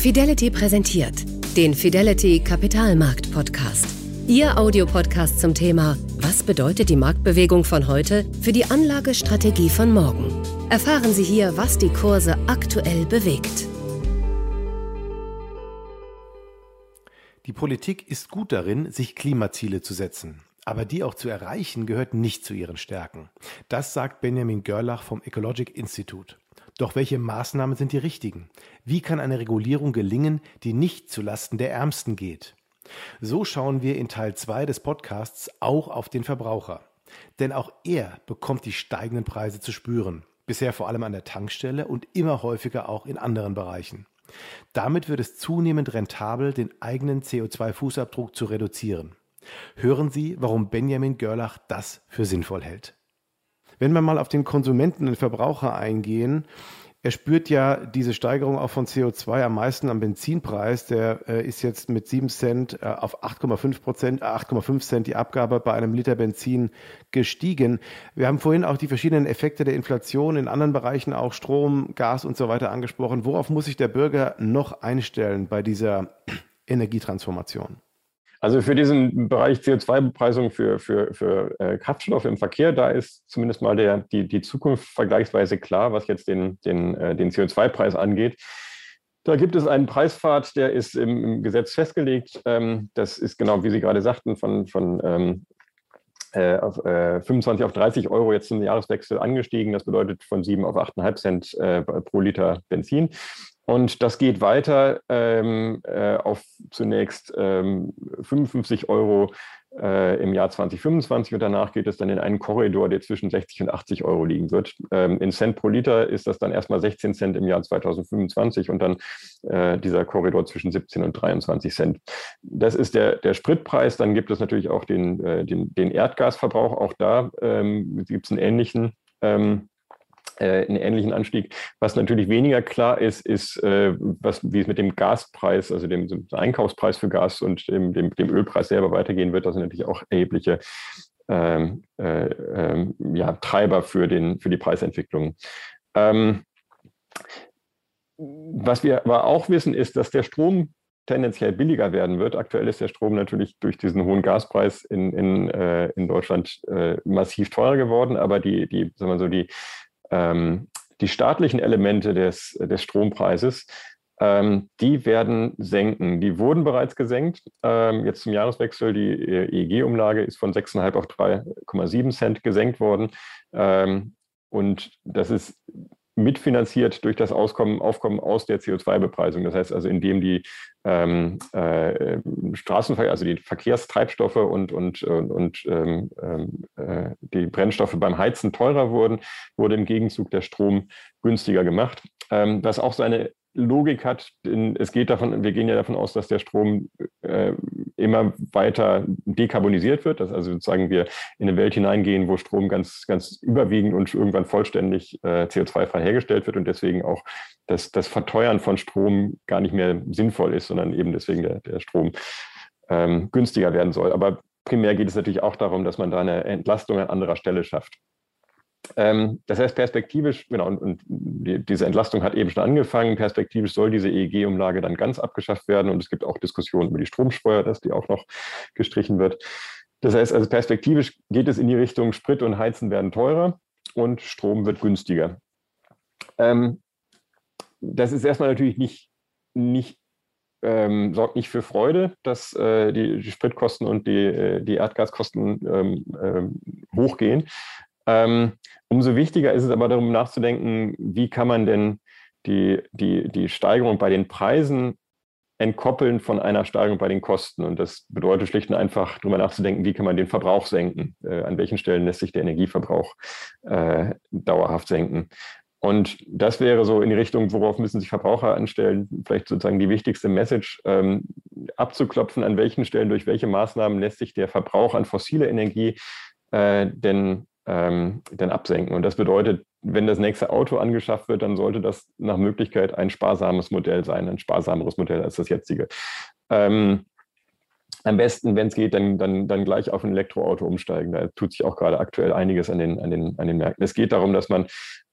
Fidelity präsentiert den Fidelity Kapitalmarkt Podcast. Ihr Audiopodcast zum Thema Was bedeutet die Marktbewegung von heute für die Anlagestrategie von morgen? Erfahren Sie hier, was die Kurse aktuell bewegt. Die Politik ist gut darin, sich Klimaziele zu setzen. Aber die auch zu erreichen, gehört nicht zu ihren Stärken. Das sagt Benjamin Görlach vom Ecologic Institute. Doch welche Maßnahmen sind die richtigen? Wie kann eine Regulierung gelingen, die nicht zulasten der Ärmsten geht? So schauen wir in Teil 2 des Podcasts auch auf den Verbraucher. Denn auch er bekommt die steigenden Preise zu spüren. Bisher vor allem an der Tankstelle und immer häufiger auch in anderen Bereichen. Damit wird es zunehmend rentabel, den eigenen CO2-Fußabdruck zu reduzieren. Hören Sie, warum Benjamin Görlach das für sinnvoll hält. Wenn wir mal auf den Konsumenten und Verbraucher eingehen, er spürt ja diese Steigerung auch von CO2 am meisten am Benzinpreis. Der äh, ist jetzt mit 7 Cent äh, auf 8,5 Prozent, äh, 8,5 Cent die Abgabe bei einem Liter Benzin gestiegen. Wir haben vorhin auch die verschiedenen Effekte der Inflation in anderen Bereichen, auch Strom, Gas und so weiter angesprochen. Worauf muss sich der Bürger noch einstellen bei dieser Energietransformation? Also für diesen Bereich CO2-Bepreisung für, für, für äh, Kraftstoffe im Verkehr, da ist zumindest mal der, die, die Zukunft vergleichsweise klar, was jetzt den, den, äh, den CO2-Preis angeht. Da gibt es einen Preispfad, der ist im, im Gesetz festgelegt. Ähm, das ist genau, wie Sie gerade sagten, von, von ähm, äh, auf, äh, 25 auf 30 Euro jetzt zum Jahreswechsel angestiegen. Das bedeutet von 7 auf 8,5 Cent äh, pro Liter Benzin. Und das geht weiter ähm, äh, auf zunächst ähm, 55 Euro äh, im Jahr 2025 und danach geht es dann in einen Korridor, der zwischen 60 und 80 Euro liegen wird. Ähm, in Cent pro Liter ist das dann erstmal 16 Cent im Jahr 2025 und dann äh, dieser Korridor zwischen 17 und 23 Cent. Das ist der, der Spritpreis. Dann gibt es natürlich auch den, äh, den, den Erdgasverbrauch. Auch da ähm, gibt es einen ähnlichen ähm, äh, einen ähnlichen Anstieg. Was natürlich weniger klar ist, ist, äh, was, wie es mit dem Gaspreis, also dem, dem Einkaufspreis für Gas und dem, dem, dem, Ölpreis selber weitergehen wird. Das sind natürlich auch erhebliche ähm, äh, ähm, ja, Treiber für, den, für die Preisentwicklung. Ähm, was wir aber auch wissen, ist, dass der Strom tendenziell billiger werden wird. Aktuell ist der Strom natürlich durch diesen hohen Gaspreis in, in, äh, in Deutschland äh, massiv teurer geworden, aber die, die, sagen wir so, die ähm, die staatlichen Elemente des, des Strompreises, ähm, die werden senken. Die wurden bereits gesenkt. Ähm, jetzt zum Jahreswechsel, die EEG-Umlage ist von 6,5 auf 3,7 Cent gesenkt worden. Ähm, und das ist mitfinanziert durch das Auskommen, Aufkommen aus der CO2-Bepreisung. Das heißt also, indem die ähm, äh, Straßenverkehr, also die Verkehrstreibstoffe und, und, und, und ähm, äh, die Brennstoffe beim Heizen teurer wurden, wurde im Gegenzug der Strom günstiger gemacht. Ähm, was auch seine Logik hat, es geht davon, wir gehen ja davon aus, dass der Strom äh, immer weiter dekarbonisiert wird, dass also sozusagen wir in eine Welt hineingehen, wo Strom ganz, ganz überwiegend und irgendwann vollständig äh, CO2-frei hergestellt wird und deswegen auch das, das Verteuern von Strom gar nicht mehr sinnvoll ist, sondern eben deswegen der, der Strom ähm, günstiger werden soll. Aber primär geht es natürlich auch darum, dass man da eine Entlastung an anderer Stelle schafft. Ähm, das heißt, perspektivisch, genau, und, und die, diese Entlastung hat eben schon angefangen. Perspektivisch soll diese EEG-Umlage dann ganz abgeschafft werden. Und es gibt auch Diskussionen über die Stromsteuer, dass die auch noch gestrichen wird. Das heißt also, perspektivisch geht es in die Richtung, Sprit und Heizen werden teurer und Strom wird günstiger. Ähm, das ist erstmal natürlich nicht, nicht ähm, sorgt nicht für Freude, dass äh, die, die, Spritkosten und die, äh, die Erdgaskosten ähm, ähm, hochgehen. Ähm, umso wichtiger ist es aber darum nachzudenken, wie kann man denn die, die, die Steigerung bei den Preisen entkoppeln von einer Steigerung bei den Kosten. Und das bedeutet schlicht und einfach darüber nachzudenken, wie kann man den Verbrauch senken? Äh, an welchen Stellen lässt sich der Energieverbrauch äh, dauerhaft senken? Und das wäre so in die Richtung, worauf müssen sich Verbraucher anstellen, vielleicht sozusagen die wichtigste Message, ähm, abzuklopfen, an welchen Stellen, durch welche Maßnahmen lässt sich der Verbrauch an fossile Energie äh, denn ähm, dann absenken. Und das bedeutet, wenn das nächste Auto angeschafft wird, dann sollte das nach Möglichkeit ein sparsames Modell sein, ein sparsameres Modell als das jetzige. Ähm, am besten, wenn es geht, dann, dann, dann gleich auf ein Elektroauto umsteigen. Da tut sich auch gerade aktuell einiges an den, an den, an den Märkten. Es geht darum, dass man,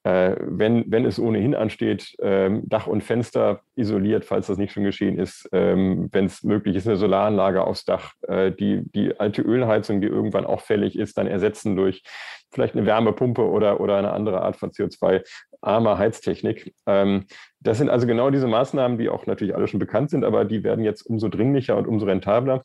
äh, wenn, wenn es ohnehin ansteht, ähm, Dach und Fenster isoliert, falls das nicht schon geschehen ist, ähm, wenn es möglich ist, eine Solaranlage aufs Dach, äh, die, die alte Ölheizung, die irgendwann auch fällig ist, dann ersetzen durch vielleicht eine Wärmepumpe oder, oder eine andere Art von CO2-armer Heiztechnik. Ähm, das sind also genau diese Maßnahmen, die auch natürlich alle schon bekannt sind, aber die werden jetzt umso dringlicher und umso rentabler.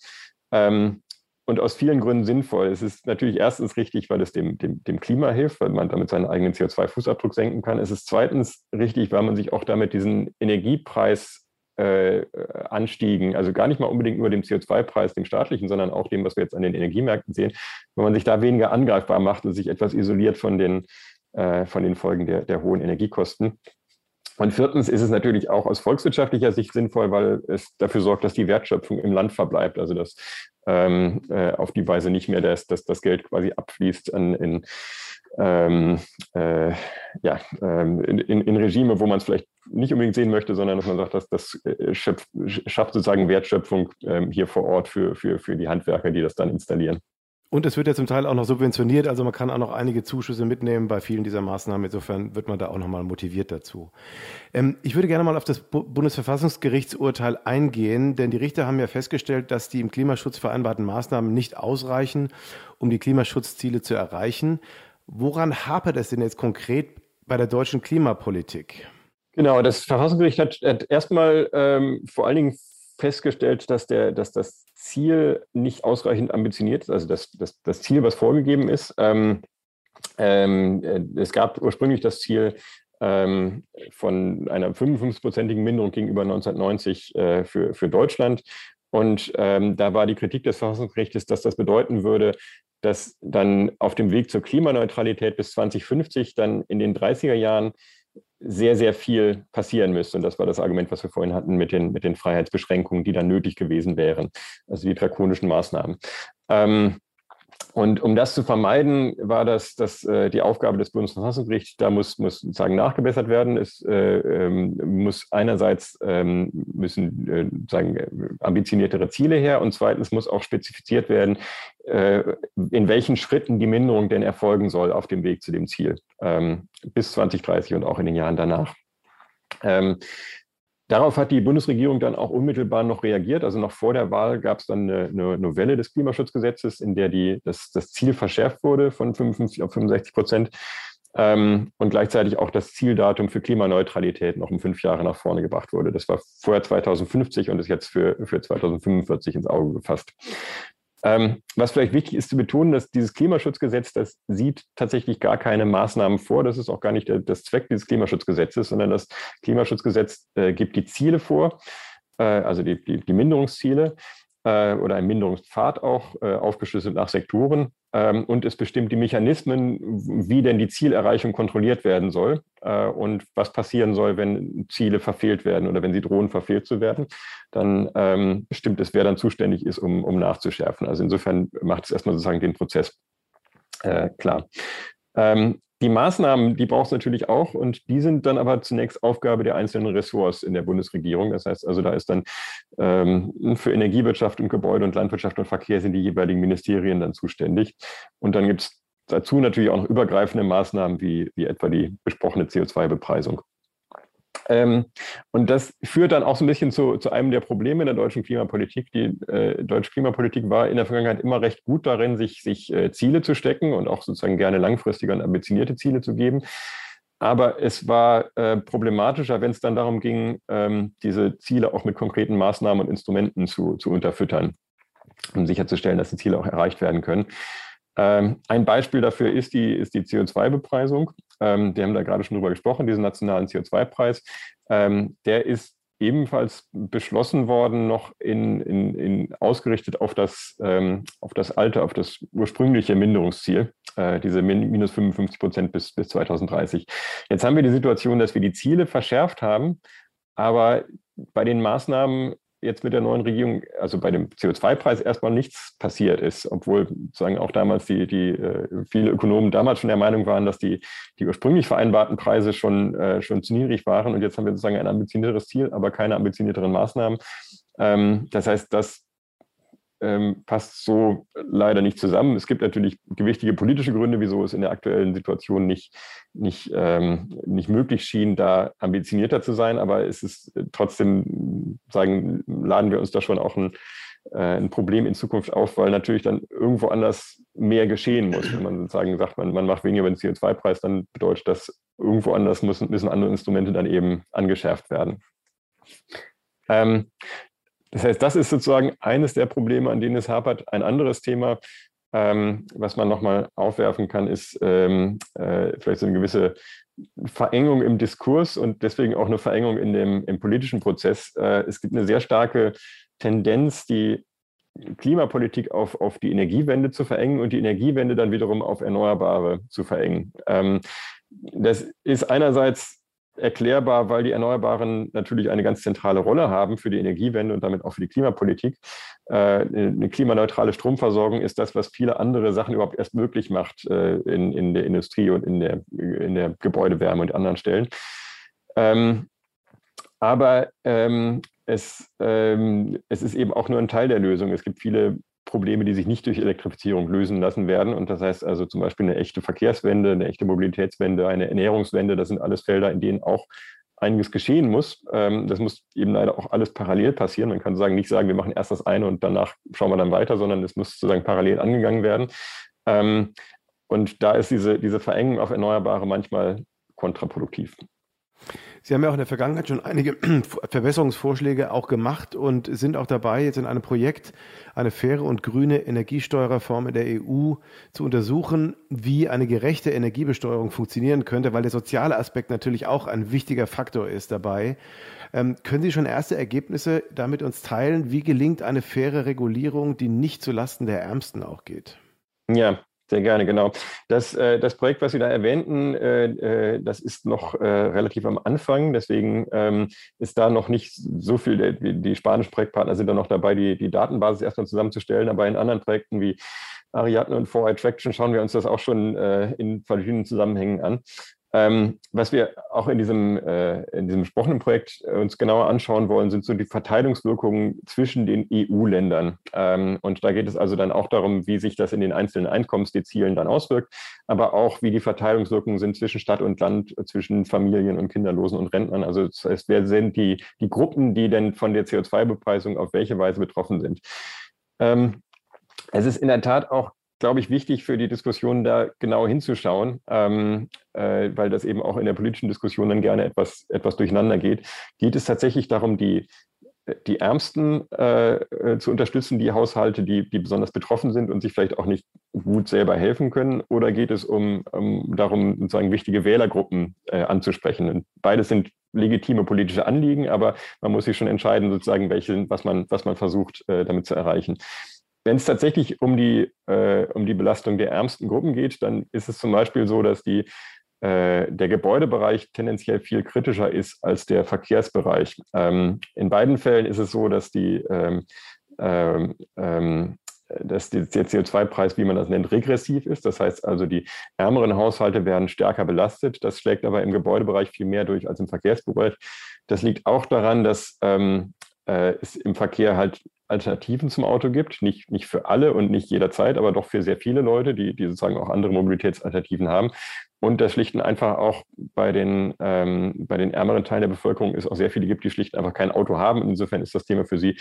Ähm, und aus vielen Gründen sinnvoll. Es ist natürlich erstens richtig, weil es dem, dem, dem Klima hilft, weil man damit seinen eigenen CO2-Fußabdruck senken kann. Es ist zweitens richtig, weil man sich auch damit diesen Energiepreis äh, Anstiegen, also gar nicht mal unbedingt nur dem CO2-Preis, dem staatlichen, sondern auch dem, was wir jetzt an den Energiemärkten sehen, wenn man sich da weniger angreifbar macht und sich etwas isoliert von den, äh, von den Folgen der, der hohen Energiekosten. Und viertens ist es natürlich auch aus volkswirtschaftlicher Sicht sinnvoll, weil es dafür sorgt, dass die Wertschöpfung im Land verbleibt. Also dass ähm, äh, auf die Weise nicht mehr das, das, das Geld quasi abfließt an, in, ähm, äh, ja, ähm, in, in, in, Regime, wo man es vielleicht nicht unbedingt sehen möchte, sondern dass man sagt, dass das äh, schöpft, schafft sozusagen Wertschöpfung ähm, hier vor Ort für, für, für die Handwerker, die das dann installieren. Und es wird ja zum Teil auch noch subventioniert, also man kann auch noch einige Zuschüsse mitnehmen bei vielen dieser Maßnahmen. Insofern wird man da auch nochmal motiviert dazu. Ähm, ich würde gerne mal auf das Bundesverfassungsgerichtsurteil eingehen, denn die Richter haben ja festgestellt, dass die im Klimaschutz vereinbarten Maßnahmen nicht ausreichen, um die Klimaschutzziele zu erreichen. Woran hapert es denn jetzt konkret bei der deutschen Klimapolitik? Genau, das Verfassungsgericht hat, hat erstmal ähm, vor allen Dingen festgestellt, dass, der, dass das Ziel nicht ausreichend ambitioniert ist, also das, das, das Ziel, was vorgegeben ist. Ähm, ähm, äh, es gab ursprünglich das Ziel ähm, von einer 55-prozentigen Minderung gegenüber 1990 äh, für, für Deutschland. Und ähm, da war die Kritik des Verfassungsgerichtes, dass das bedeuten würde, dass dann auf dem Weg zur Klimaneutralität bis 2050 dann in den 30er Jahren sehr, sehr viel passieren müsste. Und das war das Argument, was wir vorhin hatten mit den, mit den Freiheitsbeschränkungen, die dann nötig gewesen wären, also die drakonischen Maßnahmen. Ähm, und um das zu vermeiden, war das, das äh, die Aufgabe des Bundesverfassungsgerichts. Da muss, muss sozusagen nachgebessert werden. Es äh, ähm, muss einerseits ähm, müssen äh, sagen ambitioniertere Ziele her und zweitens muss auch spezifiziert werden, äh, in welchen Schritten die Minderung denn erfolgen soll auf dem Weg zu dem Ziel ähm, bis 2030 und auch in den Jahren danach. Ähm, Darauf hat die Bundesregierung dann auch unmittelbar noch reagiert. Also noch vor der Wahl gab es dann eine, eine, Novelle des Klimaschutzgesetzes, in der die, das, das Ziel verschärft wurde von 55 auf 65 Prozent ähm, und gleichzeitig auch das Zieldatum für Klimaneutralität noch um fünf Jahre nach vorne gebracht wurde. Das war vorher 2050 und ist jetzt für, für 2045 ins Auge gefasst. Ähm, was vielleicht wichtig ist zu betonen, dass dieses Klimaschutzgesetz, das sieht tatsächlich gar keine Maßnahmen vor. Das ist auch gar nicht der, das Zweck dieses Klimaschutzgesetzes, sondern das Klimaschutzgesetz äh, gibt die Ziele vor, äh, also die, die, die Minderungsziele äh, oder ein Minderungspfad auch, äh, aufgeschlüsselt nach Sektoren. Ähm, und es bestimmt die Mechanismen, wie denn die Zielerreichung kontrolliert werden soll äh, und was passieren soll, wenn Ziele verfehlt werden oder wenn sie drohen, verfehlt zu werden. Dann ähm, bestimmt es, wer dann zuständig ist, um, um nachzuschärfen. Also insofern macht es erstmal sozusagen den Prozess äh, klar. Ähm, die Maßnahmen, die braucht es natürlich auch und die sind dann aber zunächst Aufgabe der einzelnen Ressorts in der Bundesregierung. Das heißt also, da ist dann ähm, für Energiewirtschaft und Gebäude und Landwirtschaft und Verkehr sind die jeweiligen Ministerien dann zuständig. Und dann gibt es dazu natürlich auch noch übergreifende Maßnahmen wie, wie etwa die besprochene CO2-Bepreisung. Ähm, und das führt dann auch so ein bisschen zu, zu einem der Probleme der deutschen Klimapolitik. Die äh, deutsche Klimapolitik war in der Vergangenheit immer recht gut darin, sich, sich äh, Ziele zu stecken und auch sozusagen gerne langfristige und ambitionierte Ziele zu geben. Aber es war äh, problematischer, wenn es dann darum ging, ähm, diese Ziele auch mit konkreten Maßnahmen und Instrumenten zu, zu unterfüttern, um sicherzustellen, dass die Ziele auch erreicht werden können. Ähm, ein Beispiel dafür ist die, ist die CO2-Bepreisung. Ähm, wir haben da gerade schon drüber gesprochen, diesen nationalen CO2-Preis. Ähm, der ist ebenfalls beschlossen worden, noch in, in, in ausgerichtet auf das, ähm, auf das alte, auf das ursprüngliche Minderungsziel, äh, diese min minus 55 Prozent bis, bis 2030. Jetzt haben wir die Situation, dass wir die Ziele verschärft haben, aber bei den Maßnahmen jetzt mit der neuen Regierung, also bei dem CO2-Preis erstmal nichts passiert ist, obwohl sozusagen auch damals die, die äh, viele Ökonomen damals schon der Meinung waren, dass die, die ursprünglich vereinbarten Preise schon, äh, schon zu niedrig waren. Und jetzt haben wir sozusagen ein ambitionierteres Ziel, aber keine ambitionierteren Maßnahmen. Ähm, das heißt, das ähm, passt so leider nicht zusammen. Es gibt natürlich gewichtige politische Gründe, wieso es in der aktuellen Situation nicht, nicht, ähm, nicht möglich schien, da ambitionierter zu sein. Aber es ist trotzdem, sagen, laden wir uns da schon auch ein, äh, ein Problem in Zukunft auf, weil natürlich dann irgendwo anders mehr geschehen muss. Wenn man sozusagen sagt, man, man macht weniger über den CO2-Preis, dann bedeutet das, irgendwo anders müssen, müssen andere Instrumente dann eben angeschärft werden. Ähm, das heißt, das ist sozusagen eines der Probleme, an denen es hapert. Ein anderes Thema, ähm, was man nochmal aufwerfen kann, ist ähm, äh, vielleicht so eine gewisse Verengung im Diskurs und deswegen auch eine Verengung in dem, im politischen Prozess. Äh, es gibt eine sehr starke Tendenz, die Klimapolitik auf, auf die Energiewende zu verengen und die Energiewende dann wiederum auf Erneuerbare zu verengen. Ähm, das ist einerseits erklärbar, weil die Erneuerbaren natürlich eine ganz zentrale Rolle haben für die Energiewende und damit auch für die Klimapolitik. Äh, eine klimaneutrale Stromversorgung ist das, was viele andere Sachen überhaupt erst möglich macht äh, in, in der Industrie und in der, in der Gebäudewärme und anderen Stellen. Ähm, aber ähm, es, ähm, es ist eben auch nur ein Teil der Lösung. Es gibt viele Probleme, die sich nicht durch Elektrifizierung lösen lassen werden. Und das heißt also zum Beispiel eine echte Verkehrswende, eine echte Mobilitätswende, eine Ernährungswende, das sind alles Felder, in denen auch einiges geschehen muss. Ähm, das muss eben leider auch alles parallel passieren. Man kann sagen, nicht sagen, wir machen erst das eine und danach schauen wir dann weiter, sondern es muss sozusagen parallel angegangen werden. Ähm, und da ist diese, diese Verengung auf Erneuerbare manchmal kontraproduktiv. Sie haben ja auch in der Vergangenheit schon einige Verbesserungsvorschläge auch gemacht und sind auch dabei, jetzt in einem Projekt eine faire und grüne Energiesteuerreform in der EU zu untersuchen, wie eine gerechte Energiebesteuerung funktionieren könnte, weil der soziale Aspekt natürlich auch ein wichtiger Faktor ist dabei. Ähm, können Sie schon erste Ergebnisse damit uns teilen? Wie gelingt eine faire Regulierung, die nicht zulasten der Ärmsten auch geht? Ja, sehr gerne, genau. Das, äh, das Projekt, was Sie da erwähnten, äh, äh, das ist noch äh, relativ am Anfang. Deswegen ähm, ist da noch nicht so viel, die, die, spanischen Projektpartner sind da noch dabei, die, die Datenbasis erstmal zusammenzustellen. Aber in anderen Projekten wie Ariadne und 4iTraction schauen wir uns das auch schon äh, in verschiedenen Zusammenhängen an. Ähm, was wir auch in diesem, äh, in diesem besprochenen Projekt äh, uns genauer anschauen wollen, sind so die Verteilungswirkungen zwischen den EU-Ländern. Ähm, und da geht es also dann auch darum, wie sich das in den einzelnen Einkommensdezilen dann auswirkt, aber auch, wie die Verteilungswirkungen sind zwischen Stadt und Land, zwischen Familien und Kinderlosen und Rentnern. Also das heißt, wer sind die, die Gruppen, die denn von der CO2-Bepreisung auf welche Weise betroffen sind. Ähm, es ist in der Tat auch glaube ich, wichtig für die Diskussion, da genau hinzuschauen, ähm, äh, weil das eben auch in der politischen Diskussion dann gerne etwas, etwas durcheinander geht. Geht es tatsächlich darum, die, die Ärmsten äh, äh, zu unterstützen, die Haushalte, die, die besonders betroffen sind und sich vielleicht auch nicht gut selber helfen können? Oder geht es um, um darum, sozusagen wichtige Wählergruppen äh, anzusprechen? Und beides sind legitime politische Anliegen, aber man muss sich schon entscheiden, sozusagen, welche, was man, was man versucht, äh, damit zu erreichen. Wenn es tatsächlich um die, äh, um die Belastung der ärmsten Gruppen geht, dann ist es zum Beispiel so, dass die, äh, der Gebäudebereich tendenziell viel kritischer ist als der Verkehrsbereich. Ähm, in beiden Fällen ist es so, dass die ähm, ähm, ähm dass der CO2-Preis, wie man das nennt, regressiv ist. Das heißt also, die ärmeren Haushalte werden stärker belastet. Das schlägt aber im Gebäudebereich viel mehr durch als im Verkehrsbereich. Das liegt auch daran, dass ähm, äh, es im Verkehr halt Alternativen zum Auto gibt. Nicht, nicht für alle und nicht jederzeit, aber doch für sehr viele Leute, die, die sozusagen auch andere Mobilitätsalternativen haben. Und das schlicht und einfach auch bei den, ähm, bei den ärmeren Teilen der Bevölkerung es auch sehr viele gibt, die schlicht einfach kein Auto haben. insofern ist das Thema für sie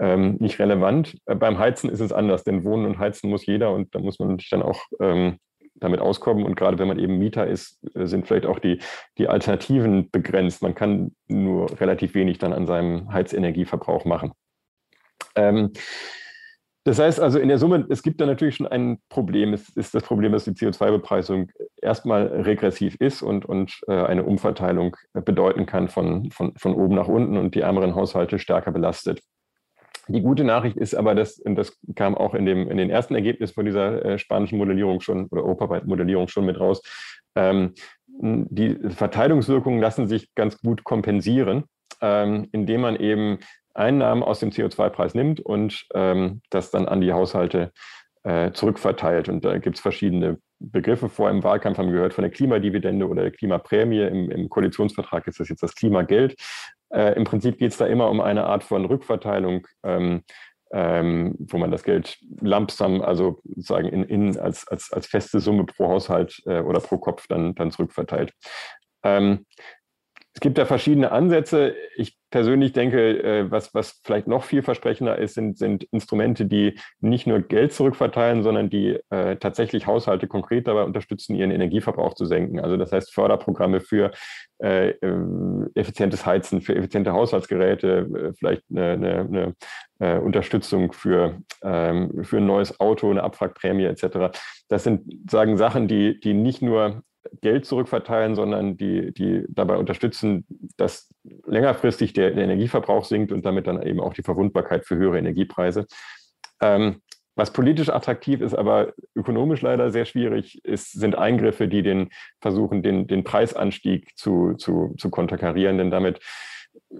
ähm, nicht relevant. Äh, beim Heizen ist es anders, denn Wohnen und Heizen muss jeder und da muss man natürlich dann auch ähm, damit auskommen. Und gerade wenn man eben Mieter ist, äh, sind vielleicht auch die, die Alternativen begrenzt. Man kann nur relativ wenig dann an seinem Heizenergieverbrauch machen. Ähm, das heißt also in der Summe, es gibt da natürlich schon ein Problem. Es ist das Problem, dass die CO2-Bepreisung erstmal regressiv ist und, und äh, eine Umverteilung bedeuten kann von, von, von oben nach unten und die ärmeren Haushalte stärker belastet. Die gute Nachricht ist aber, dass, und das kam auch in, dem, in den ersten Ergebnissen von dieser äh, spanischen Modellierung schon oder europaweiten Modellierung schon mit raus, ähm, die Verteilungswirkungen lassen sich ganz gut kompensieren, ähm, indem man eben Einnahmen aus dem CO2-Preis nimmt und ähm, das dann an die Haushalte äh, zurückverteilt. Und da gibt es verschiedene Begriffe. Vor im Wahlkampf haben wir gehört von der Klimadividende oder der Klimaprämie. Im, Im, Koalitionsvertrag ist das jetzt das Klimageld. Äh, Im Prinzip geht es da immer um eine Art von Rückverteilung ähm, ähm, wo man das Geld lampsam, also sozusagen in, in als, als, als feste Summe pro Haushalt äh, oder pro Kopf dann, dann zurückverteilt. Ähm, es gibt da verschiedene Ansätze. Ich persönlich denke, äh, was, was vielleicht noch vielversprechender ist, sind, sind Instrumente, die nicht nur Geld zurückverteilen, sondern die äh, tatsächlich Haushalte konkret dabei unterstützen, ihren Energieverbrauch zu senken. Also das heißt Förderprogramme für äh, äh effizientes Heizen, für effiziente Haushaltsgeräte, äh, vielleicht eine, eine, eine Unterstützung für, ähm, für ein neues Auto, eine Abwrackprämie etc. Das sind sagen Sachen, die, die nicht nur Geld zurückverteilen, sondern die, die dabei unterstützen, dass längerfristig der, der Energieverbrauch sinkt und damit dann eben auch die Verwundbarkeit für höhere Energiepreise. Ähm, was politisch attraktiv ist, aber ökonomisch leider sehr schwierig, ist, sind Eingriffe, die den versuchen, den, den Preisanstieg zu, zu, zu konterkarieren, denn damit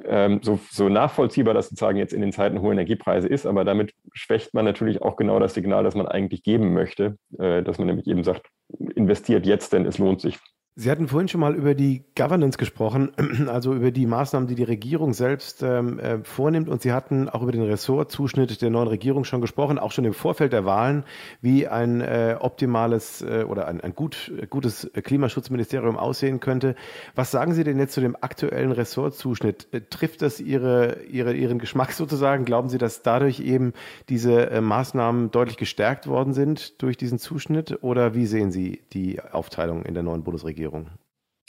ähm, so, so nachvollziehbar das sozusagen jetzt in den Zeiten hohe Energiepreise ist, aber damit schwächt man natürlich auch genau das Signal, das man eigentlich geben möchte, äh, dass man nämlich eben sagt, investiert jetzt, denn es lohnt sich. Sie hatten vorhin schon mal über die Governance gesprochen, also über die Maßnahmen, die die Regierung selbst ähm, äh, vornimmt. Und Sie hatten auch über den Ressortzuschnitt der neuen Regierung schon gesprochen, auch schon im Vorfeld der Wahlen, wie ein äh, optimales äh, oder ein, ein gut, gutes Klimaschutzministerium aussehen könnte. Was sagen Sie denn jetzt zu dem aktuellen Ressortzuschnitt? Äh, trifft das Ihre, Ihre, Ihren Geschmack sozusagen? Glauben Sie, dass dadurch eben diese äh, Maßnahmen deutlich gestärkt worden sind durch diesen Zuschnitt? Oder wie sehen Sie die Aufteilung in der neuen Bundesregierung? Regierung.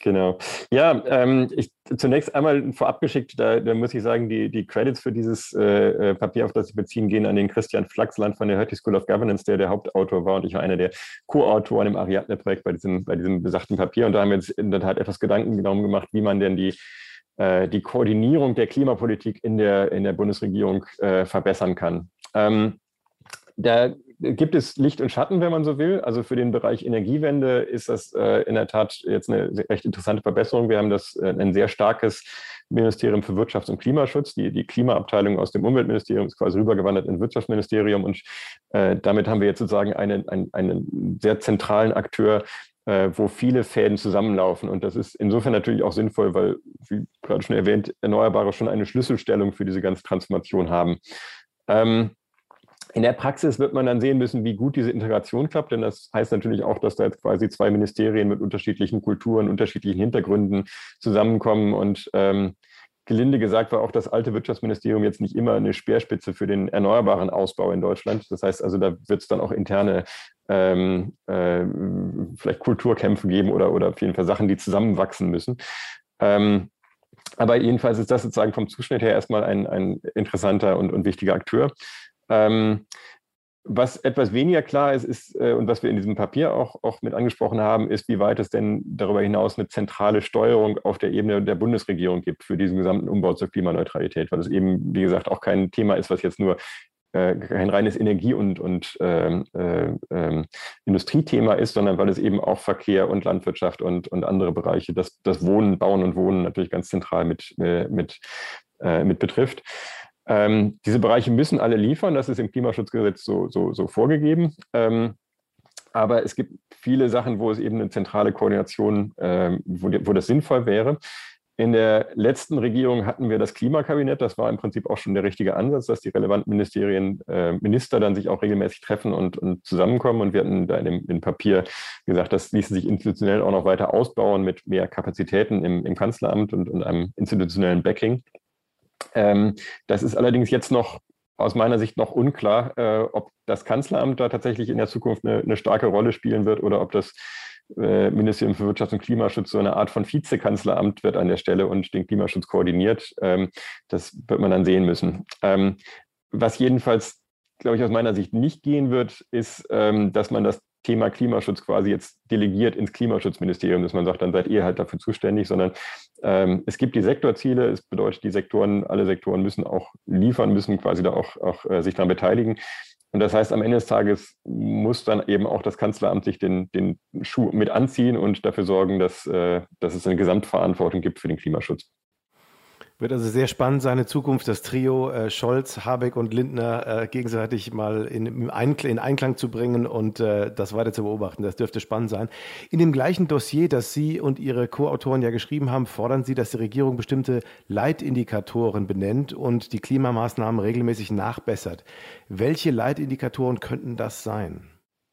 Genau. Ja, ähm, ich, zunächst einmal vorab geschickt, da, da muss ich sagen, die, die Credits für dieses äh, äh Papier, auf das Sie beziehen, gehen an den Christian Flachsland von der Hertie School of Governance, der der Hauptautor war und ich war einer der Co-Autoren im Ariadne-Projekt bei diesem, bei diesem besagten Papier. Und da haben wir uns in der Tat etwas Gedanken genommen gemacht, wie man denn die, äh, die Koordinierung der Klimapolitik in der, in der Bundesregierung äh, verbessern kann. Ähm, da gibt es Licht und Schatten, wenn man so will. Also für den Bereich Energiewende ist das äh, in der Tat jetzt eine recht interessante Verbesserung. Wir haben das äh, ein sehr starkes Ministerium für Wirtschafts- und Klimaschutz. Die, die Klimaabteilung aus dem Umweltministerium ist quasi rübergewandert ins Wirtschaftsministerium und äh, damit haben wir jetzt sozusagen einen, einen, einen sehr zentralen Akteur, äh, wo viele Fäden zusammenlaufen. Und das ist insofern natürlich auch sinnvoll, weil, wie gerade schon erwähnt, Erneuerbare schon eine Schlüsselstellung für diese ganze Transformation haben. Ähm, in der Praxis wird man dann sehen müssen, wie gut diese Integration klappt, denn das heißt natürlich auch, dass da jetzt quasi zwei Ministerien mit unterschiedlichen Kulturen, unterschiedlichen Hintergründen zusammenkommen und ähm, gelinde gesagt war auch das alte Wirtschaftsministerium jetzt nicht immer eine Speerspitze für den erneuerbaren Ausbau in Deutschland. Das heißt also, da wird es dann auch interne ähm, äh, vielleicht Kulturkämpfe geben oder, oder auf jeden Fall Sachen, die zusammenwachsen müssen. Ähm, aber jedenfalls ist das sozusagen vom Zuschnitt her erstmal ein, ein interessanter und, und wichtiger Akteur. Ähm, was etwas weniger klar ist, ist äh, und was wir in diesem Papier auch, auch mit angesprochen haben, ist, wie weit es denn darüber hinaus eine zentrale Steuerung auf der Ebene der Bundesregierung gibt für diesen gesamten Umbau zur Klimaneutralität, weil es eben, wie gesagt, auch kein Thema ist, was jetzt nur äh, kein reines Energie- und, und ähm, äh, äh, Industriethema ist, sondern weil es eben auch Verkehr und Landwirtschaft und, und andere Bereiche, das, das Wohnen, Bauen und Wohnen natürlich ganz zentral mit, äh, mit, äh, mit betrifft. Ähm, diese Bereiche müssen alle liefern, das ist im Klimaschutzgesetz so, so, so vorgegeben. Ähm, aber es gibt viele Sachen, wo es eben eine zentrale Koordination, ähm, wo, wo das sinnvoll wäre. In der letzten Regierung hatten wir das Klimakabinett. Das war im Prinzip auch schon der richtige Ansatz, dass die relevanten Ministerien, äh, Minister dann sich auch regelmäßig treffen und, und zusammenkommen. Und wir hatten da in dem, in Papier gesagt, das ließe sich institutionell auch noch weiter ausbauen mit mehr Kapazitäten im, im Kanzleramt und, und einem institutionellen Backing. Ähm, das ist allerdings jetzt noch aus meiner Sicht noch unklar, äh, ob das Kanzleramt da tatsächlich in der Zukunft eine, eine starke Rolle spielen wird oder ob das äh, Ministerium für Wirtschaft und Klimaschutz so eine Art von Vizekanzleramt wird an der Stelle und den Klimaschutz koordiniert. Ähm, das wird man dann sehen müssen. Ähm, was jedenfalls, glaube ich, aus meiner Sicht nicht gehen wird, ist, ähm, dass man das Thema Klimaschutz quasi jetzt delegiert ins Klimaschutzministerium, dass man sagt, dann seid ihr halt dafür zuständig, sondern ähm, es gibt die Sektorziele. Es bedeutet, die Sektoren, alle Sektoren müssen auch liefern, müssen quasi da auch, auch äh, sich daran beteiligen. Und das heißt, am Ende des Tages muss dann eben auch das Kanzleramt sich den, den Schuh mit anziehen und dafür sorgen, dass, äh, dass es eine Gesamtverantwortung gibt für den Klimaschutz. Wird also sehr spannend seine Zukunft, das Trio äh, Scholz, Habeck und Lindner äh, gegenseitig mal in, in, Einklang, in, Einklang, zu bringen und äh, das weiter zu beobachten. Das dürfte spannend sein. In dem gleichen Dossier, das Sie und Ihre Co-Autoren ja geschrieben haben, fordern Sie, dass die Regierung bestimmte Leitindikatoren benennt und die Klimamaßnahmen regelmäßig nachbessert. Welche Leitindikatoren könnten das sein?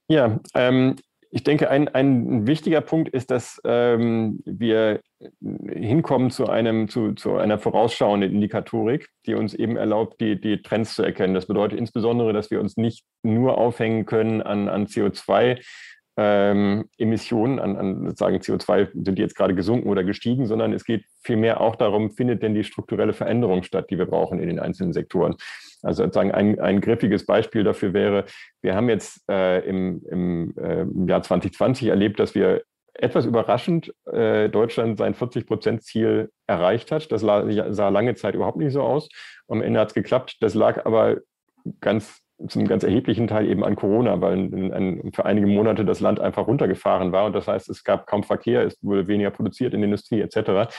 Ja, ähm, ich denke, ein, ein wichtiger Punkt ist, dass ähm, wir hinkommen zu, einem, zu, zu einer vorausschauenden Indikatorik, die uns eben erlaubt, die, die Trends zu erkennen. Das bedeutet insbesondere, dass wir uns nicht nur aufhängen können an, an CO2, ähm, Emissionen, an, an sagen CO2 sind die jetzt gerade gesunken oder gestiegen, sondern es geht vielmehr auch darum, findet denn die strukturelle Veränderung statt, die wir brauchen in den einzelnen Sektoren. Also sozusagen ein, ein griffiges Beispiel dafür wäre, wir haben jetzt äh, im, im, äh, Jahr 2020 erlebt, dass wir etwas überraschend äh, Deutschland sein 40-Prozent-Ziel erreicht hat. Das sah lange Zeit überhaupt nicht so aus. Am Ende hat es geklappt. Das lag aber ganz zum ganz erheblichen Teil eben an Corona, weil in, in, für einige Monate das Land einfach runtergefahren war und das heißt, es gab kaum Verkehr, es wurde weniger produziert in der Industrie etc.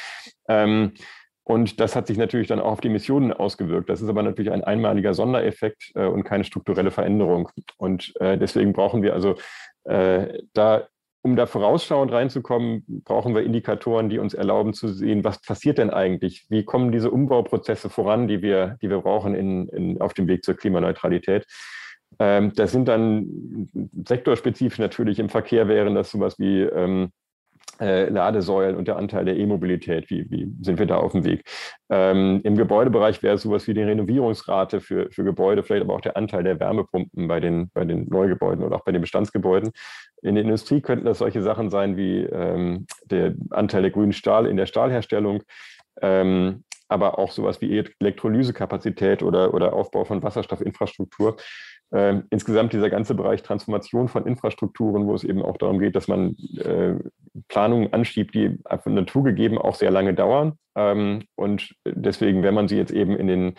Ähm, und das hat sich natürlich dann auch auf die Emissionen ausgewirkt. Das ist aber natürlich ein einmaliger Sondereffekt äh, und keine strukturelle Veränderung. Und äh, deswegen brauchen wir also äh, da um da vorausschauend reinzukommen, brauchen wir Indikatoren, die uns erlauben zu sehen, was passiert denn eigentlich? Wie kommen diese Umbauprozesse voran, die wir, die wir brauchen in, in, auf dem Weg zur Klimaneutralität? Ähm, das sind dann sektorspezifisch natürlich im Verkehr wären das sowas wie ähm, äh, Ladesäulen und der Anteil der E-Mobilität, wie, wie sind wir da auf dem Weg? Ähm, Im Gebäudebereich wäre es sowas wie die Renovierungsrate für, für Gebäude, vielleicht aber auch der Anteil der Wärmepumpen bei den, bei den Neugebäuden oder auch bei den Bestandsgebäuden. In der Industrie könnten das solche Sachen sein wie ähm, der Anteil der grünen Stahl in der Stahlherstellung, ähm, aber auch sowas wie Elektrolysekapazität oder, oder Aufbau von Wasserstoffinfrastruktur. Ähm, insgesamt dieser ganze Bereich Transformation von Infrastrukturen, wo es eben auch darum geht, dass man äh, Planungen anschiebt, die einfach naturgegeben auch sehr lange dauern. Ähm, und deswegen, wenn man sie jetzt eben in den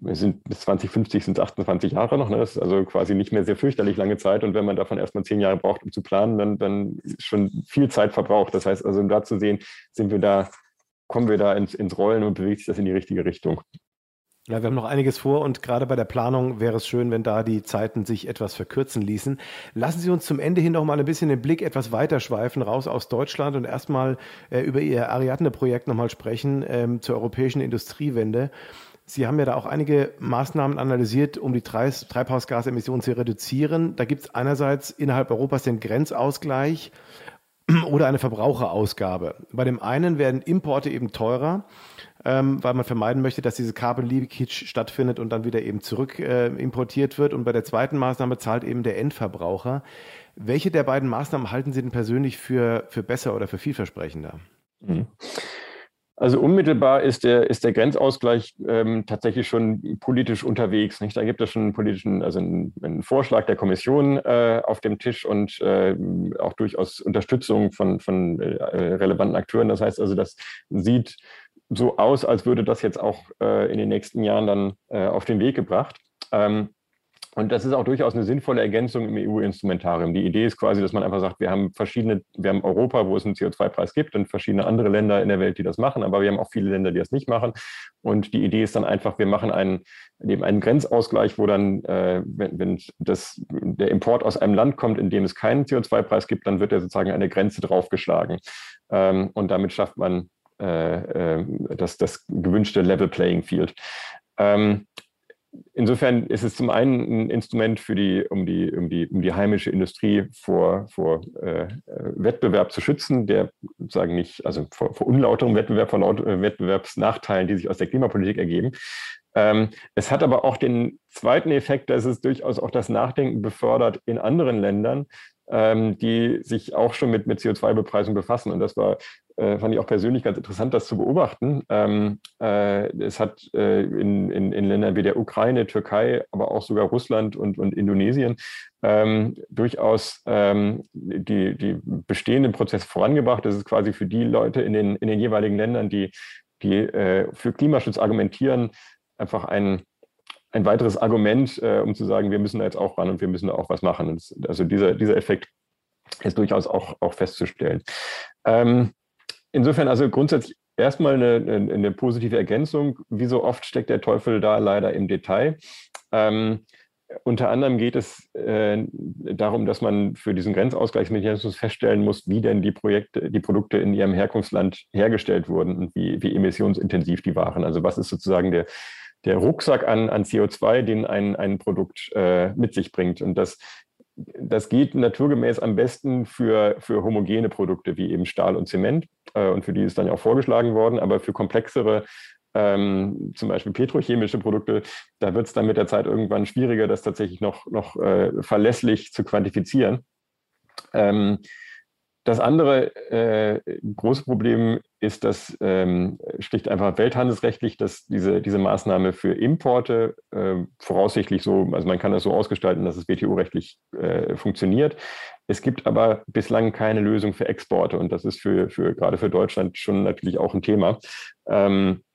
wir sind bis 2050 sind es 28 Jahre noch, ne? das ist also quasi nicht mehr sehr fürchterlich lange Zeit. Und wenn man davon erstmal zehn Jahre braucht, um zu planen, dann, dann ist schon viel Zeit verbraucht. Das heißt also, um da zu sehen, sind wir da, kommen wir da ins, ins Rollen und bewegt sich das in die richtige Richtung. Ja, wir haben noch einiges vor und gerade bei der Planung wäre es schön, wenn da die Zeiten sich etwas verkürzen ließen. Lassen Sie uns zum Ende hin noch mal ein bisschen den Blick etwas weiter schweifen, raus aus Deutschland und erstmal äh, über Ihr Ariadne-Projekt nochmal sprechen ähm, zur europäischen Industriewende. Sie haben ja da auch einige Maßnahmen analysiert, um die Treibhausgasemissionen zu reduzieren. Da gibt es einerseits innerhalb Europas den Grenzausgleich oder eine Verbraucherausgabe. Bei dem einen werden Importe eben teurer ähm, weil man vermeiden möchte, dass diese Carbon Leakage stattfindet und dann wieder eben zurück äh, importiert wird. Und bei der zweiten Maßnahme zahlt eben der Endverbraucher. Welche der beiden Maßnahmen halten Sie denn persönlich für, für besser oder für vielversprechender? Mhm. Also unmittelbar ist der, ist der Grenzausgleich ähm, tatsächlich schon politisch unterwegs. Nicht? Da gibt es schon einen politischen, also einen, einen Vorschlag der Kommission äh, auf dem Tisch und äh, auch durchaus Unterstützung von, von äh, relevanten Akteuren. Das heißt also, das sieht so aus, als würde das jetzt auch äh, in den nächsten Jahren dann äh, auf den Weg gebracht. Ähm, und das ist auch durchaus eine sinnvolle Ergänzung im EU-Instrumentarium. Die Idee ist quasi, dass man einfach sagt, wir haben verschiedene, wir haben Europa, wo es einen CO2-Preis gibt und verschiedene andere Länder in der Welt, die das machen, aber wir haben auch viele Länder, die das nicht machen. Und die Idee ist dann einfach, wir machen einen, eben einen Grenzausgleich, wo dann, äh, wenn, wenn das, der Import aus einem Land kommt, in dem es keinen CO2-Preis gibt, dann wird er sozusagen eine Grenze draufgeschlagen. Ähm, und damit schafft man äh, äh, das, das gewünschte Level Playing Field. Ähm, insofern ist es zum einen ein Instrument für die, um die, um die, um die heimische Industrie vor, vor äh, Wettbewerb zu schützen, der sozusagen nicht, also vor, vor unlauterem Wettbewerb, vor laut, äh, Wettbewerbsnachteilen, die sich aus der Klimapolitik ergeben. Ähm, es hat aber auch den zweiten Effekt, dass es durchaus auch das Nachdenken befördert in anderen Ländern, ähm, die sich auch schon mit, mit CO2-Bepreisung befassen. Und das war äh, fand ich auch persönlich ganz interessant, das zu beobachten. Ähm, äh, es hat äh, in, in, in, Ländern wie der Ukraine, Türkei, aber auch sogar Russland und, und Indonesien ähm, durchaus ähm, die, die bestehenden Prozesse vorangebracht. Das ist quasi für die Leute in den, in den jeweiligen Ländern, die, die äh, für Klimaschutz argumentieren, einfach ein, ein weiteres Argument, äh, um zu sagen, wir müssen da jetzt auch ran und wir müssen da auch was machen. Das, also dieser, dieser Effekt ist durchaus auch, auch festzustellen. Ähm, insofern also grundsätzlich erstmal eine, eine, eine, positive Ergänzung. Wie so oft steckt der Teufel da leider im Detail. Ähm, unter anderem geht es äh, darum, dass man für diesen Grenzausgleichsmechanismus feststellen muss, wie denn die Projekte, die Produkte in ihrem Herkunftsland hergestellt wurden und wie, wie emissionsintensiv die waren. Also was ist sozusagen der, der Rucksack an, an CO2, den ein, ein Produkt äh, mit sich bringt. Und das, das geht naturgemäß am besten für, für homogene Produkte wie eben Stahl und Zement. Äh, und für die ist dann ja auch vorgeschlagen worden. Aber für komplexere ähm, zum Beispiel petrochemische Produkte, da wird es dann mit der Zeit irgendwann schwieriger, das tatsächlich noch, noch äh, verlässlich zu quantifizieren. Ähm, das andere äh, große Problem ist, dass ähm, schlicht einfach welthandelsrechtlich, dass diese, diese Maßnahme für Importe äh, voraussichtlich so, also man kann das so ausgestalten, dass es WTO-rechtlich äh, funktioniert. Es gibt aber bislang keine Lösung für Exporte und das ist für, für gerade für Deutschland schon natürlich auch ein Thema. Ähm, äh,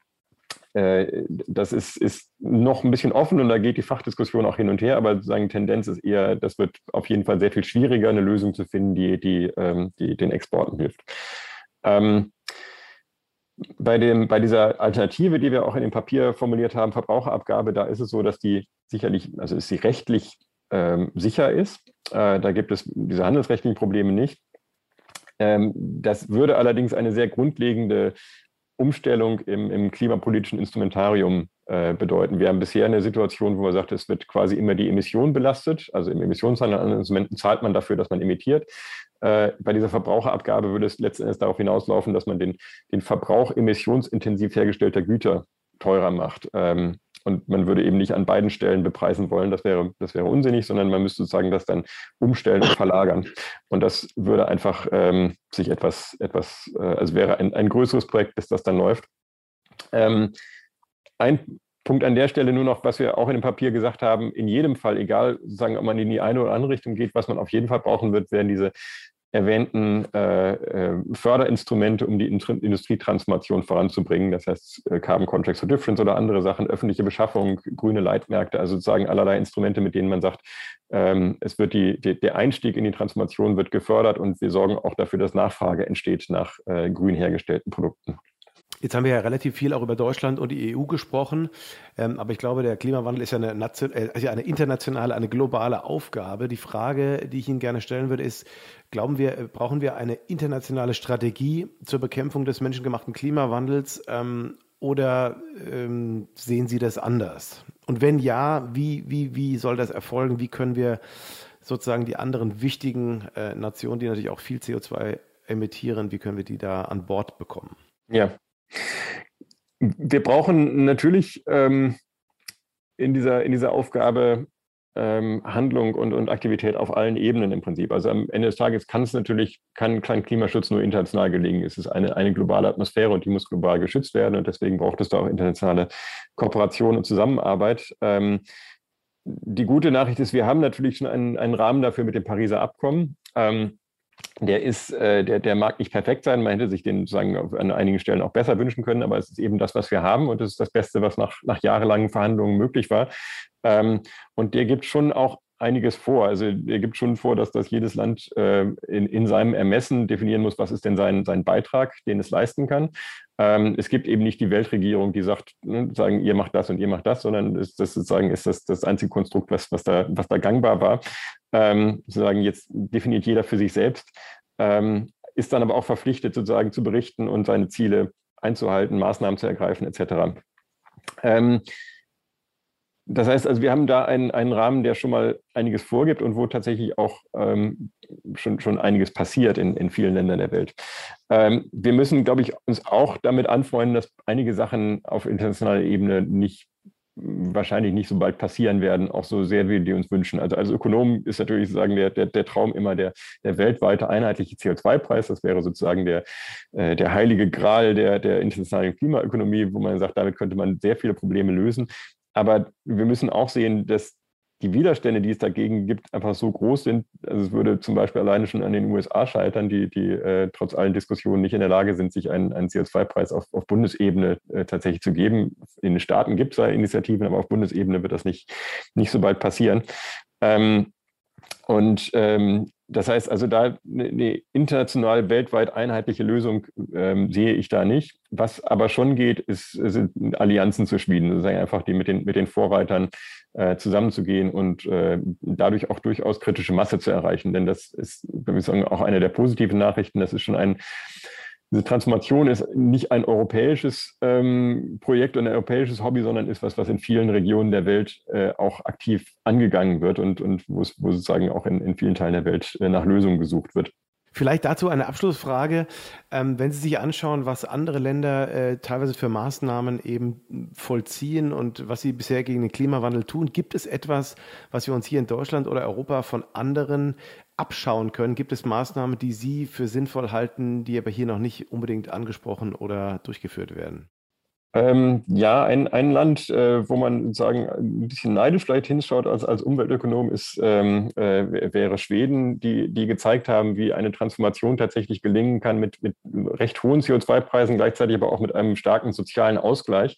das ist, ist noch ein bisschen offen und da geht die Fachdiskussion auch hin und her, aber sozusagen Tendenz ist eher, das wird auf jeden Fall sehr viel schwieriger, eine Lösung zu finden, die, die, ähm, die den Exporten hilft. Ähm, bei, dem, bei dieser Alternative, die wir auch in dem Papier formuliert haben, Verbraucherabgabe, da ist es so, dass die sicherlich, also ist sie rechtlich ähm, sicher ist. Äh, da gibt es diese handelsrechtlichen Probleme nicht. Ähm, das würde allerdings eine sehr grundlegende Umstellung im, im klimapolitischen Instrumentarium äh, bedeuten. Wir haben bisher eine Situation, wo man sagt, es wird quasi immer die Emission belastet. Also im Emissionshandel an Instrumenten zahlt man dafür, dass man emittiert. Äh, bei dieser Verbraucherabgabe würde es letzten Endes darauf hinauslaufen, dass man den, den Verbrauch emissionsintensiv hergestellter Güter teurer macht. Ähm, und man würde eben nicht an beiden Stellen bepreisen wollen, das wäre, das wäre unsinnig, sondern man müsste sozusagen das dann umstellen und verlagern. Und das würde einfach ähm, sich etwas, etwas äh, also wäre ein, ein größeres Projekt, bis das dann läuft. Ähm, ein Punkt an der Stelle nur noch, was wir auch in dem Papier gesagt haben, in jedem Fall, egal, sagen, ob man in die eine oder andere Richtung geht, was man auf jeden Fall brauchen wird, werden diese erwähnten äh, äh, Förderinstrumente, um die Industrietransformation voranzubringen. Das heißt äh, Carbon Contracts for Difference oder andere Sachen, öffentliche Beschaffung, grüne Leitmärkte, also sozusagen allerlei Instrumente, mit denen man sagt, ähm, es wird die, der Einstieg in die Transformation wird gefördert und wir sorgen auch dafür, dass Nachfrage entsteht nach grün hergestellten Produkten. Jetzt haben wir ja relativ viel auch über Deutschland und die EU gesprochen, ähm, aber ich glaube, der Klimawandel ist ja eine, also eine internationale, eine globale Aufgabe. Die Frage, die ich Ihnen gerne stellen würde, ist, glauben wir, äh, brauchen wir eine internationale Strategie zur Bekämpfung des menschengemachten Klimawandels ähm, oder ähm, sehen Sie das anders? Und wenn ja, wie, wie, wie soll das erfolgen? Wie können wir sozusagen die anderen wichtigen äh, Nationen, die natürlich auch viel CO2 emittieren, wie können wir die da an Bord bekommen? Ja, wir brauchen natürlich ähm, in, dieser, in dieser Aufgabe ähm, Handlung und, und Aktivität auf allen Ebenen im Prinzip. Also am Ende des Tages kann es natürlich, kann, kann Klimaschutz nur international gelingen. Es ist eine, eine globale Atmosphäre und die muss global geschützt werden und deswegen braucht es da auch internationale Kooperation und Zusammenarbeit. Ähm, die gute Nachricht ist, wir haben natürlich schon einen, einen Rahmen dafür mit dem Pariser Abkommen. Ähm, der ist, äh, der, der mag nicht perfekt sein. Man hätte sich den sozusagen an einigen Stellen auch besser wünschen können, aber es ist eben das, was wir haben und es ist das Beste, was nach, nach jahrelangen Verhandlungen möglich war. Ähm, und der gibt schon auch einiges vor. Also er gibt schon vor, dass das jedes Land äh, in, in seinem Ermessen definieren muss, was ist denn sein, sein Beitrag, den es leisten kann. Ähm, es gibt eben nicht die Weltregierung, die sagt, ne, sagen, ihr macht das und ihr macht das, sondern ist das sozusagen ist das das einzige Konstrukt, was, was, da, was da gangbar war. Ähm, sozusagen jetzt definiert jeder für sich selbst, ähm, ist dann aber auch verpflichtet, sozusagen zu berichten und seine Ziele einzuhalten, Maßnahmen zu ergreifen, etc. Ähm, das heißt also, wir haben da einen, einen Rahmen, der schon mal einiges vorgibt und wo tatsächlich auch ähm, schon, schon einiges passiert in, in vielen Ländern der Welt. Ähm, wir müssen, glaube ich, uns auch damit anfreunden, dass einige Sachen auf internationaler Ebene nicht wahrscheinlich nicht so bald passieren werden, auch so sehr wie die uns wünschen. Also als Ökonom ist natürlich sozusagen der, der, der Traum immer der, der weltweite einheitliche CO2-Preis. Das wäre sozusagen der, äh, der heilige Gral der, der internationalen Klimaökonomie, wo man sagt, damit könnte man sehr viele Probleme lösen. Aber wir müssen auch sehen, dass die Widerstände, die es dagegen gibt, einfach so groß sind. Also es würde zum Beispiel alleine schon an den USA scheitern, die, die äh, trotz allen Diskussionen nicht in der Lage sind, sich einen, einen CO2-Preis auf, auf Bundesebene äh, tatsächlich zu geben. In den Staaten gibt es da Initiativen, aber auf Bundesebene wird das nicht, nicht so bald passieren. Ähm, und ähm, das heißt also, da eine international, weltweit einheitliche Lösung ähm, sehe ich da nicht. Was aber schon geht, ist, sind Allianzen zu schmieden, sozusagen einfach die mit den, mit den Vorreitern äh, zusammenzugehen und äh, dadurch auch durchaus kritische Masse zu erreichen. Denn das ist, würde ich sagen, auch eine der positiven Nachrichten. Das ist schon ein diese Transformation ist nicht ein europäisches ähm, Projekt und ein europäisches Hobby, sondern ist was, was in vielen Regionen der Welt äh, auch aktiv angegangen wird und, und wo, wo sozusagen auch in, in vielen Teilen der Welt äh, nach Lösungen gesucht wird. Vielleicht dazu eine Abschlussfrage. Ähm, wenn Sie sich anschauen, was andere Länder äh, teilweise für Maßnahmen eben vollziehen und was sie bisher gegen den Klimawandel tun, gibt es etwas, was wir uns hier in Deutschland oder Europa von anderen abschauen können? Gibt es Maßnahmen, die Sie für sinnvoll halten, die aber hier noch nicht unbedingt angesprochen oder durchgeführt werden? Ähm, ja, ein, ein Land, äh, wo man sagen ein bisschen neidisch vielleicht hinschaut als, als Umweltökonom, ist, ähm, äh, wäre Schweden, die, die gezeigt haben, wie eine Transformation tatsächlich gelingen kann mit, mit recht hohen CO2-Preisen, gleichzeitig aber auch mit einem starken sozialen Ausgleich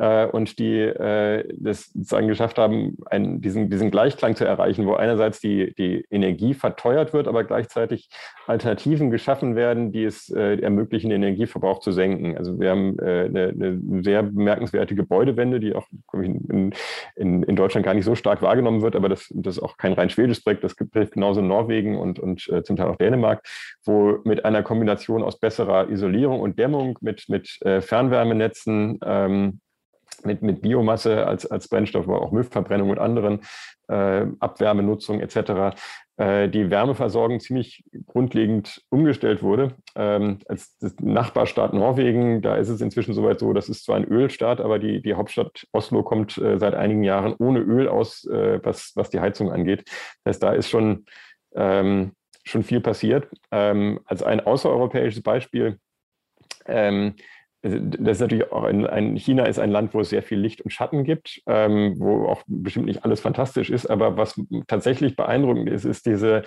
äh, und die äh, das sozusagen geschafft haben, einen, diesen, diesen Gleichklang zu erreichen, wo einerseits die, die Energie verteuert wird, aber gleichzeitig Alternativen geschaffen werden, die es äh, ermöglichen, den Energieverbrauch zu senken. Also wir haben äh, eine, eine, sehr bemerkenswerte Gebäudewende, die auch in, in, in, Deutschland gar nicht so stark wahrgenommen wird, aber das, das ist auch kein rein schwedisches Projekt, das gibt genauso in Norwegen und, und äh, zum Teil auch Dänemark, wo mit einer Kombination aus besserer Isolierung und Dämmung, mit, mit äh, Fernwärmenetzen, ähm, mit, mit Biomasse als, als Brennstoff, aber auch Müllverbrennung und anderen äh, Abwärmenutzung etc. Äh, die Wärmeversorgung ziemlich grundlegend umgestellt wurde. Ähm, als Nachbarstaat Norwegen, da ist es inzwischen soweit so, das ist zwar ein Ölstaat, aber die, die Hauptstadt Oslo kommt äh, seit einigen Jahren ohne Öl aus, äh, was, was die Heizung angeht. Das heißt, da ist schon, ähm, schon viel passiert. Ähm, als ein außereuropäisches Beispiel ähm, das ist natürlich auch ein, ein, China ist ein Land, wo es sehr viel Licht und Schatten gibt, ähm, wo auch bestimmt nicht alles fantastisch ist, aber was tatsächlich beeindruckend ist, ist diese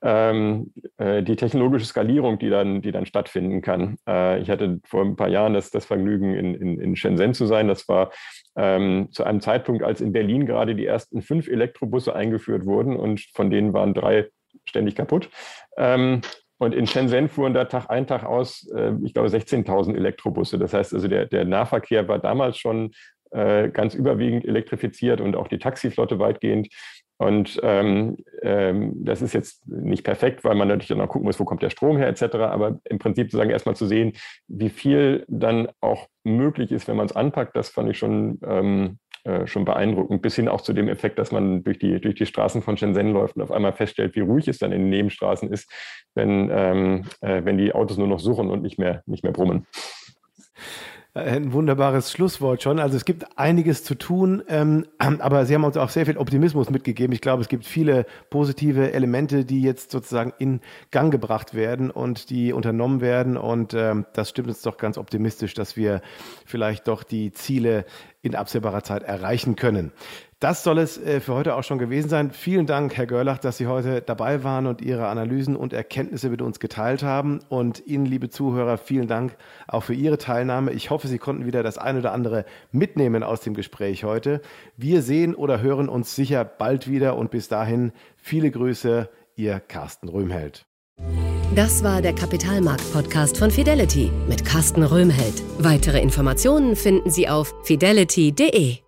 ähm, äh, die technologische Skalierung, die dann, die dann stattfinden kann. Äh, ich hatte vor ein paar Jahren das, das Vergnügen, in, in, in Shenzhen zu sein. Das war ähm, zu einem Zeitpunkt, als in Berlin gerade die ersten fünf Elektrobusse eingeführt wurden und von denen waren drei ständig kaputt. Ähm, und in Shenzhen fuhren da Tag ein, Tag aus, äh, ich glaube, 16.000 Elektrobusse. Das heißt also, der, der Nahverkehr war damals schon äh, ganz überwiegend elektrifiziert und auch die Taxiflotte weitgehend. Und ähm, ähm, das ist jetzt nicht perfekt, weil man natürlich dann auch gucken muss, wo kommt der Strom her etc. Aber im Prinzip sozusagen erstmal zu sehen, wie viel dann auch möglich ist, wenn man es anpackt, das fand ich schon ähm, äh, schon beeindruckend, bis hin auch zu dem Effekt, dass man durch die, durch die Straßen von Shenzhen läuft und auf einmal feststellt, wie ruhig es dann in den Nebenstraßen ist, wenn, ähm, äh, wenn die Autos nur noch suchen und nicht mehr, nicht mehr brummen. Ein wunderbares Schlusswort schon. Also es gibt einiges zu tun, ähm, aber Sie haben uns auch sehr viel Optimismus mitgegeben. Ich glaube, es gibt viele positive Elemente, die jetzt sozusagen in Gang gebracht werden und die unternommen werden. Und ähm, das stimmt uns doch ganz optimistisch, dass wir vielleicht doch die Ziele in absehbarer Zeit erreichen können. Das soll es äh, für heute auch schon gewesen sein. Vielen Dank, Herr Görlach, dass Sie heute dabei waren und Ihre Analysen und Erkenntnisse mit uns geteilt haben. Und Ihnen, liebe Zuhörer, vielen Dank auch für Ihre Teilnahme. Ich hoffe, Sie konnten wieder das ein oder andere mitnehmen aus dem Gespräch heute. Wir sehen oder hören uns sicher bald wieder und bis dahin viele Grüße, Ihr Carsten Röhmheld. Das war der Kapitalmarkt-Podcast von Fidelity mit Carsten Röhmheld. Weitere Informationen finden Sie auf fidelity.de.